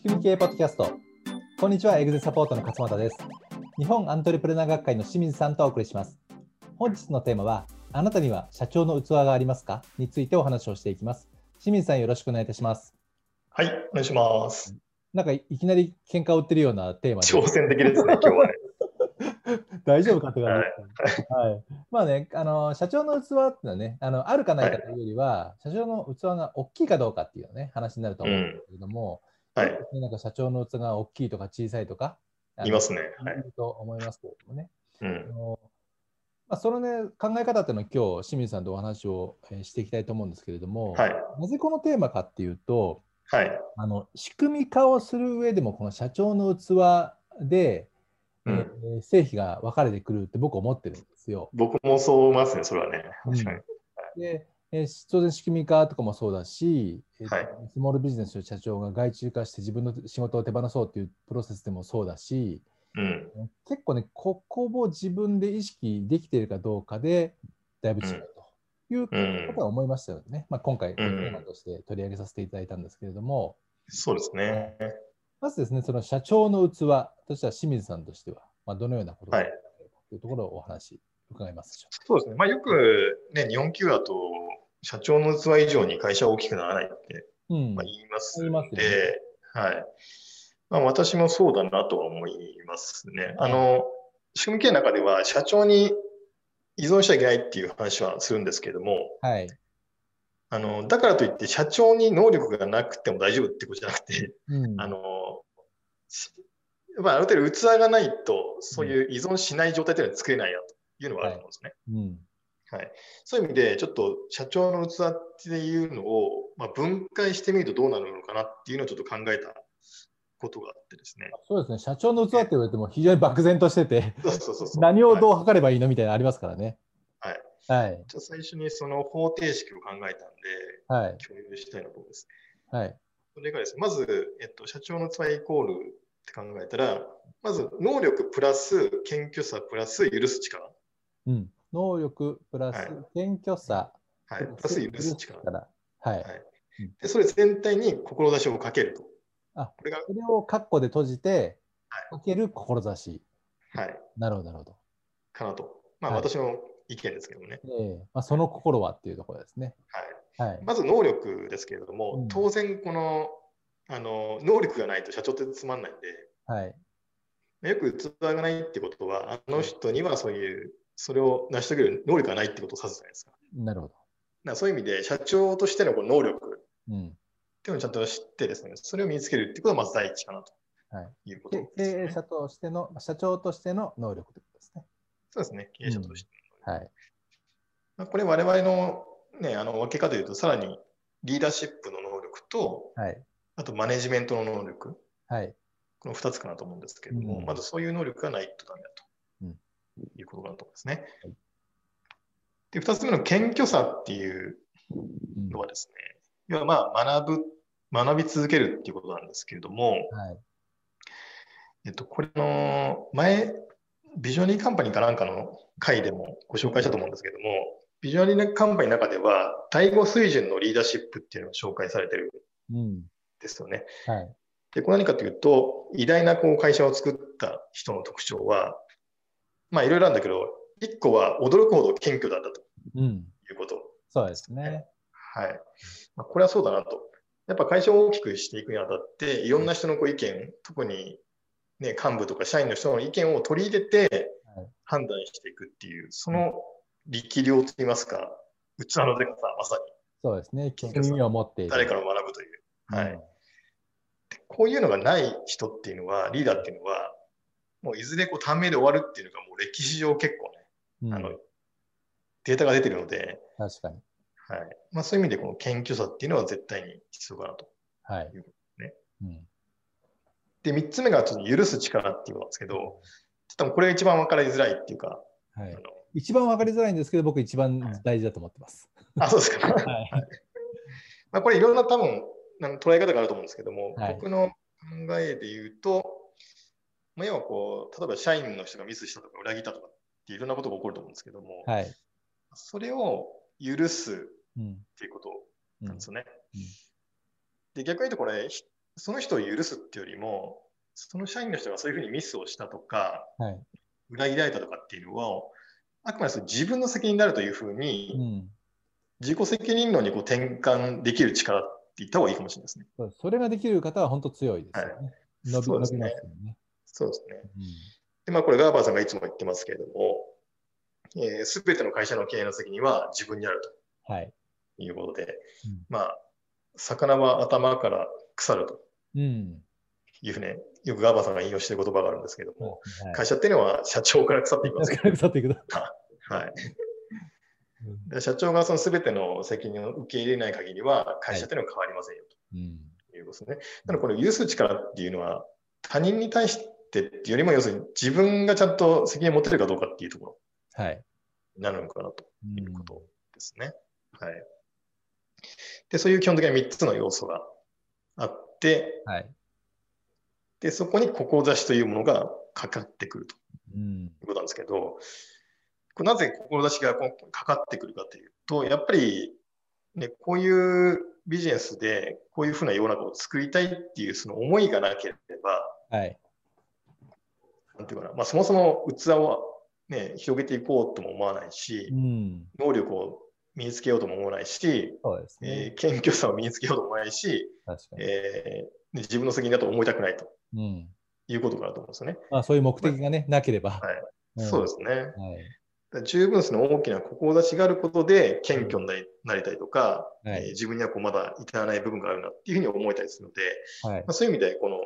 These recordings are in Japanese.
仕組み系ポッドキャスト。こんにちは、エグゼサポートの勝俣です。日本アントレプレナー学会の清水さんとお送りします。本日のテーマは、あなたには社長の器がありますか？についてお話をしていきます。清水さん、よろしくお願いいたします。はい、お願いします。なんかいきなり喧嘩を売ってるようなテーマで。挑戦的ですね、今日はね。大丈夫かって感じですか、はい、まあね、あの社長の器っていうのはね、あのあるかないかというよりは、社長の器が大きいかどうかっていうね、話になると思うんですけれども、はい。なんか社長の器が大きいとか小さいとか、いますね。と思いますけれどもね。うあん。のまあ、そのね、考え方っていうのを今日、清水さんとお話をえーしていきたいと思うんですけれども、はい。なぜこのテーマかっていうと、はい。あの仕組み化をする上でも、この社長の器で、うんえー成否が分かれてくるって僕思ってるんですよ。僕もそう思いますね、それはね。確かに。で、えー当然仕組み化とかもそうだし、えーとはいスモールビジネスの社長が外注化して自分の仕事を手放そうっていうプロセスでもそうだし、うん。結構ね、ここを自分で意識できているかどうかで、だいぶ違うというこうんと。は思いましたよね。まあ、今回、テうんーマとして取り上げさせていただいたんですけれども、そうですね。まずですね、その社長の器としては清水さんとしては、まあ、どのようなことがはいというところをお話伺いますでしょそうですね。まあ、よくね、日本企業だと、社長の器以上に会社は大きくならないって、まあ、言います言いますよねで、はい。まあ、私もそうだなとは思いますね。あの、仕組み系の中では、社長に依存しちゃいけないっていう話はするんですけれども、はい。あの、だからといって社長に能力がなくても大丈夫ってことじゃなくて、うんあの、しやっぱある程度器がないと、そういう依存しない状態っていうのは作れないなというのはあると思うんですね。うんはい。そういう意味で、ちょっと社長の器っていうのを、まあ、分解してみるとどうなるのかなっていうのをちょっと考えたことがあってですね。そうですね、社長の器って言われても非常に漠然としてて。何をどうはい測ればいいのみたいなのありますからね。はい。はい。じゃあ最初にその方程式を考えたんで、はい。共有したいのとです。はい。それがですね、まず、えっと、社長の器イコールって考えたら、まず能力プラス謙虚さプラス許す力。うん。能力プラスはい謙虚さ、はい。プラス許す力。はい。はいで、それ全体に志をかけると。あこれが、それをカッコで閉じて、はかける志。はい。なるほど、なるほど。かなと。まあ、はい私の意見ですけどもね。ええまあ、その心はっていうところですね。はい。はい。まず能力ですけれども、うん当然この、あの、能力がないと社長ってつまんないんで、はい。よく器がないってことは、あの人にはそういう、それを成し遂げる能力がないってことを指すじゃないですか。なるほど。らそういう意味で、社長としてのこの能力うん。っていうのをちゃんと知ってですね、それを身につけるっていうことがまず第一かなとはい。いうことでね。経営者としての、社長としての能力ということですね。そうですね、経営者として。はい。まあ、これ我々の,、ね、あの分け方でいうと、さらにリーダーシップの能力と、はい。あとマネジメントの能力、はい。この2つかなと思うんですけれども、うんまずそういう能力がないとダメだと、うんいうことかなと思いますね。はいで、2つ目の謙虚さっていううんのはですね、要はまあ学ぶ、学び続けるっていうことなんですけれども、はい。えっと、これの前、ビジョナリーカンパニーかなんかの回でもご紹介したと思うんですけども、ビジョナリーカンパニーの中では、第5水準のリーダーシップっていうのが紹介されてるんうん。ですよね。はい。で、これ何かというと、偉大なこう会社を作った人の特徴は、まあいろいろあるんだけど、一個は驚くほど謙虚だったとうん。いうこと。そうですね。はい。まあ、これはそうだなと。やっぱ会社を大きくしていくにあたって、いろんな人のこう意見、特に、ね、幹部とか社員の人の意見を取り入れてはい判断していくっていう、その力量といいますか、器のでかさ、まさにそうですね。謙虚を持っている。誰から学ぶという。はいうんこういうのがない人っていうのは、リーダーっていうのは、もういずれこう短命で終わるっていうのがもう歴史上結構ね、うんあのデータが出てるので、確かに。はいまあ、そういう意味でこの謙虚さっていうのは絶対に必要かなと。はい。いうことねうん。で、3つ目がちょっと許す力っていうことなんですけど、ちょっとこれが一番分かりづらいっていうか、はい一番わかりづらいんですけど、僕一番大事だと思ってます。あ、そうですか。はい。まあこれいろんな多分捉え方があると思うんですけども、はい僕の考えで言うと、まあ、要はこう、例えば社員の人がミスしたとか裏切ったとかっていろんなことが起こると思うんですけども、はい。それを許すうん。っていうことうんなんですよね。うんで、逆に言うとこれ、ひその人を許すっていうよりも、その社員の人がそういうふうにミスをしたとか、はい。裏切られたとかっていうのは、あくまでその自分の責任になるというふううに、ん。自己責任論にこう転換できる力って言った方がいいかもしれないですね。それができる方は本当強いですよね。伸びそうですね伸びますよね。そうですね。うんで、まあこれガーバーさんがいつも言ってますけれども、す、べ、ての会社の経営の責任は自分にあるはい。ということで、うんまあ、魚は頭から腐るとうん。いうふうに、よくガーバーさんが引用している言葉があるんですけども、はい会社っていうのは社長から腐っていきますよ。腐っていくと。はい。で社長がその全ての責任を受け入れない限りは、会社っていうのは変わりませんようん。ということですね。なので、これ、許す力っていうのは、他人に対してっていうよりも、要するに自分がちゃんと責任を持てるかどうかっていうところはい。になるのかなとうんいうことですね。はい。で、そういう基本的な3つの要素があって、はい。で、そこに志というものがかかってくるとうん。いうことなんですけど、これなぜ志がかかってくるかというと、やっぱり、ね、こういうビジネスでこういうふうな世の中を作りたいっていうその思いがなければ、はい。なんていうかな、まあ、そもそも器を、ね、広げていこうとも思わないしう、ん。能力を身につけようとも思わないし、そうですえね。ー謙虚さを身につけようとも思わないし。えー自分の責任だと思いたくないとうん。いうことかなと思うんですよね。まあ、そういう目的がね、なければ。はいんそうですね。はい。十分その大きな志があることで謙虚になりたりとか、はいえー自分にはこうまだ至らない部分があるなっていうふうに思えたりするので、はいまあ、。そういう意味でこの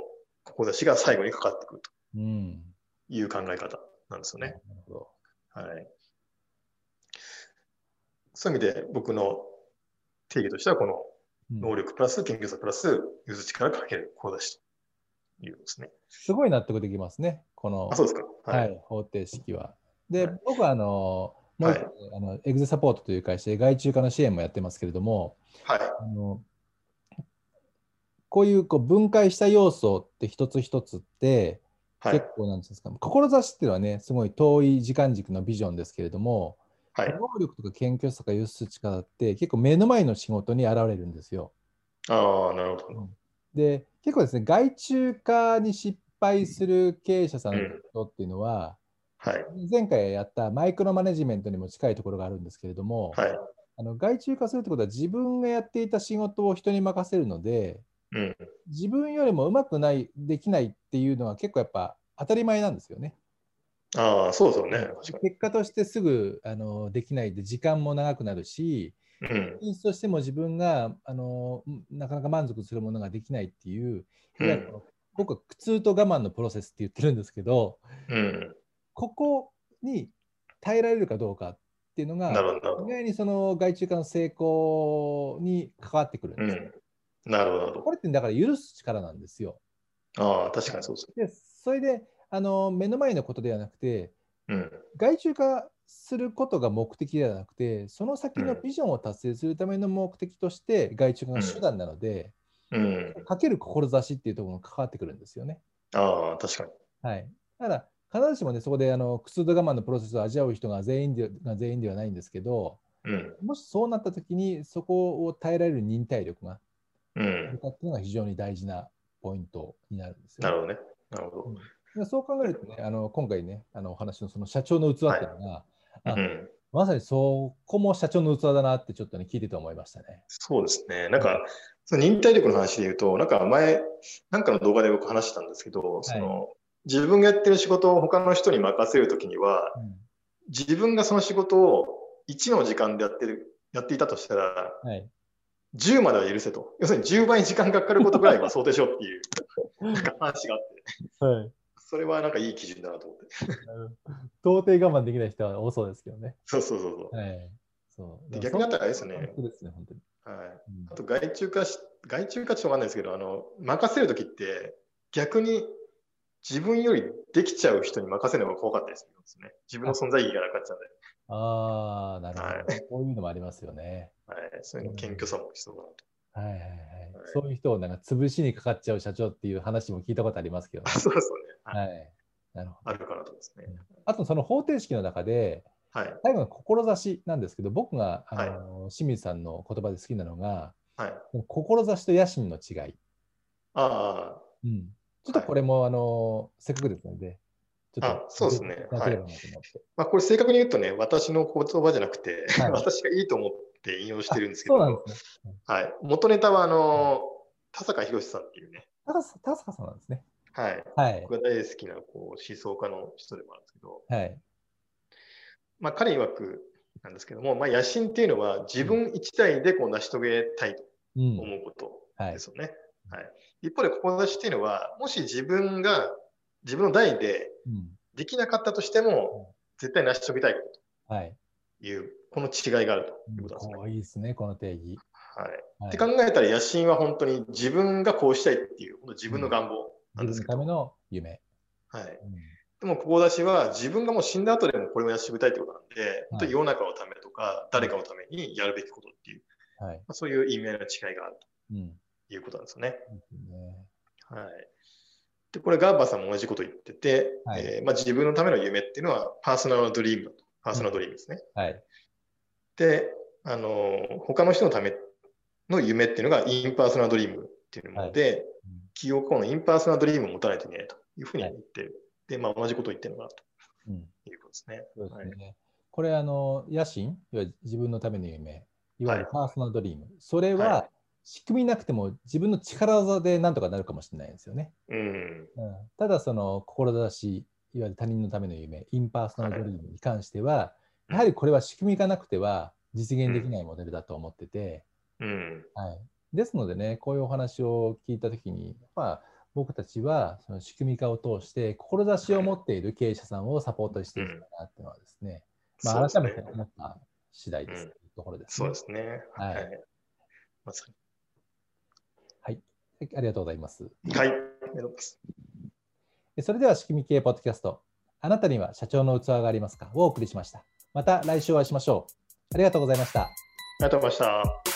志が最後にかかってくるとうん。いう考え方なんですよね。はい。そういう意味で僕の定義としてはこのうん能力プラス謙虚さプラス譲る力かける志というですね。すごい納得できますね。このあ、そうですか。はい、方程式は。で、はい僕はあの、もう一個、あのエグゼサポートという会社で外注化の支援もやってますけれども、はい。あのこういうこう分解した要素って一つ一つって、はい。結構なんですか、志っていうのはね、すごい遠い時間軸のビジョンですけれども、はい。能力とか謙虚さとか輸出力って結構目の前の仕事に現れるんですよ。ああ、なるほど。で、結構ですね、外注化に失敗する経営者さんの人っていうのは、はい。前回やったマイクロマネジメントにも近いところがあるんですけれども、はい。あの外注化するってことは自分がやっていた仕事を人に任せるので、うん。自分よりもうまくない、できないっていうのは結構やっぱ当たり前なんですよね。ああ、そうですよね。結果としてすぐあのできないで時間も長くなるし、に。うん。品質としても自分があのなかなか満足するものができないっていう、うん僕は苦痛と我慢のプロセスって言ってるんですけど、うん。ここに耐えられるかどうかっていうのが。意外にその外注化の成功に関わってくるんです。うん。なるほど。これってだから許す力なんですよ。ああ、確かにそうですね。で、それであの目の前のことではなくて、うん。外注化することが目的ではなくて、その先のビジョンを達成するための目的として外注化が手段なので、うん。かける志っていうところに関わってくるんですよね。ああ、確かに。はい。だから必ずしもね、そこであの苦痛と我慢のプロセスを味わう人が全員でが全員ではないんですけど、うん。もしそうなったときに、そこを耐えられる忍耐力がる。かっていうのが非常に大事なポイントになるんですよ、なるほどね。なるほど。でそう考えるとね、あの今回ね、あのお話のその社長の器っていうのが、あうん。まさにそこも社長の器だなってちょっとね、聞いてて思いましたね。そうですね。なんか、その忍耐力の話で言うと、なんか前、なんかの動画で僕話したんですけど、その、自分がやってる仕事を他の人に任せるときには、うん自分がその仕事を1の時間でやってる、やっていたとしたら、はい、10までは許せと。要するに10倍時間かかることぐらいは想定しようっていう話があって、はい。それはなんかいい基準だなと思って。到底我慢できない人は多そうですけどね。そうそうそうそう。はい。そうで逆にあったらあれですねそうですね、本当に。はい。うんあと外注化し、外注化ちょっとわかんないですけど、あの、任せるときって逆に自分よりできちゃう人に任せるのが怖かったりするんですね。自分の存在意義がなくなっちゃうんで。ああ、なるほど、はこういうのもありますよね。はい。そういうの謙虚さも必要だなと。はいはいはい。そういう人をなんか潰しにかかっちゃう社長っていう話も聞いたことありますけど、あそうですよね。はい。はい。なるほど。あるかなと思いますね。あとその方程式の中で、はい。最後の志なんですけど、僕があの、清水さんの言葉で好きなのが、はい。志と野心の違い。あうん、ちょっとこれも、あのせっかくですので、ちょっとあそうですねいただければなと思って。まあ、これ正確に言うとね、私の言葉じゃなくて、はい 私がいいと思って引用してるんですけど、ね。はい、元ネタはあの田坂宏さんっていうね、高さ高坂さんなんですね。はい、はい。僕が大好きなこう思想家の人でもあるんですけど、はい。まあ、彼曰くなんですけども、まあ、野心っていうのは自分一体でこう成し遂げたいとうん。思うことはいで。すよね。はい一方で、志っていうのは、もし自分が自分の代でうん。できなかったとしても、絶対成し遂げたいこはい。という、この違いがあるとうんいうことですね。こういいですね、この定義。はいはいって考えたら野心は本当に自分がこうしたいっていう、本当自分の願望なんですけど、自分のための夢。はい、うんでも、志は自分がもう死んだ後でもこれを成し遂げたいってことなんで、本当に世の中のためとか、誰かのためにやるべきことっていう、はい。まあ、そういう意味合いの違いがあるうん。ということなんですよね。いいですねはい。で、これガーバーさんも同じこと言ってて、はいえーまあ、自分のための夢っていうのはパーソナルドリーム。personal dream ですね。はい。で、あのー他の人のための夢っていうのが impersonal dream っていうもので、うん企業この impersonal dream を持たないといけないというふうに言ってる。で、まあ、同じことを言ってるのかなとうん。いうことですね。そうですはいね。これ、あの、野心、いわゆる自分のための夢、いわゆるはい personal dream。それはは、仕組みなくても自分の力技でなんとかなるかもしれないですよね。うん。うん、ただ、その、志、いわゆる他人のための夢、 impersonal dream に関しては、やはりこれは仕組みがなくては実現できないモデルだと思ってて、うん。はい、ですのでね、こういうお話を聞いたときに、まあ、僕たちはその仕組み化を通して、志を持っている経営者さんをサポートしていきたいなっていうのはですね、まあ、改めて思った次第です、うんところです、そうねですね。はいまさに。はい。ありがとうございます。はい。ありがとうございます。それでは仕組み系ポッドキャスト、あなたには社長の器がありますか？をお送りしました。また来週お会いしましょう。ありがとうございました。ありがとうございました。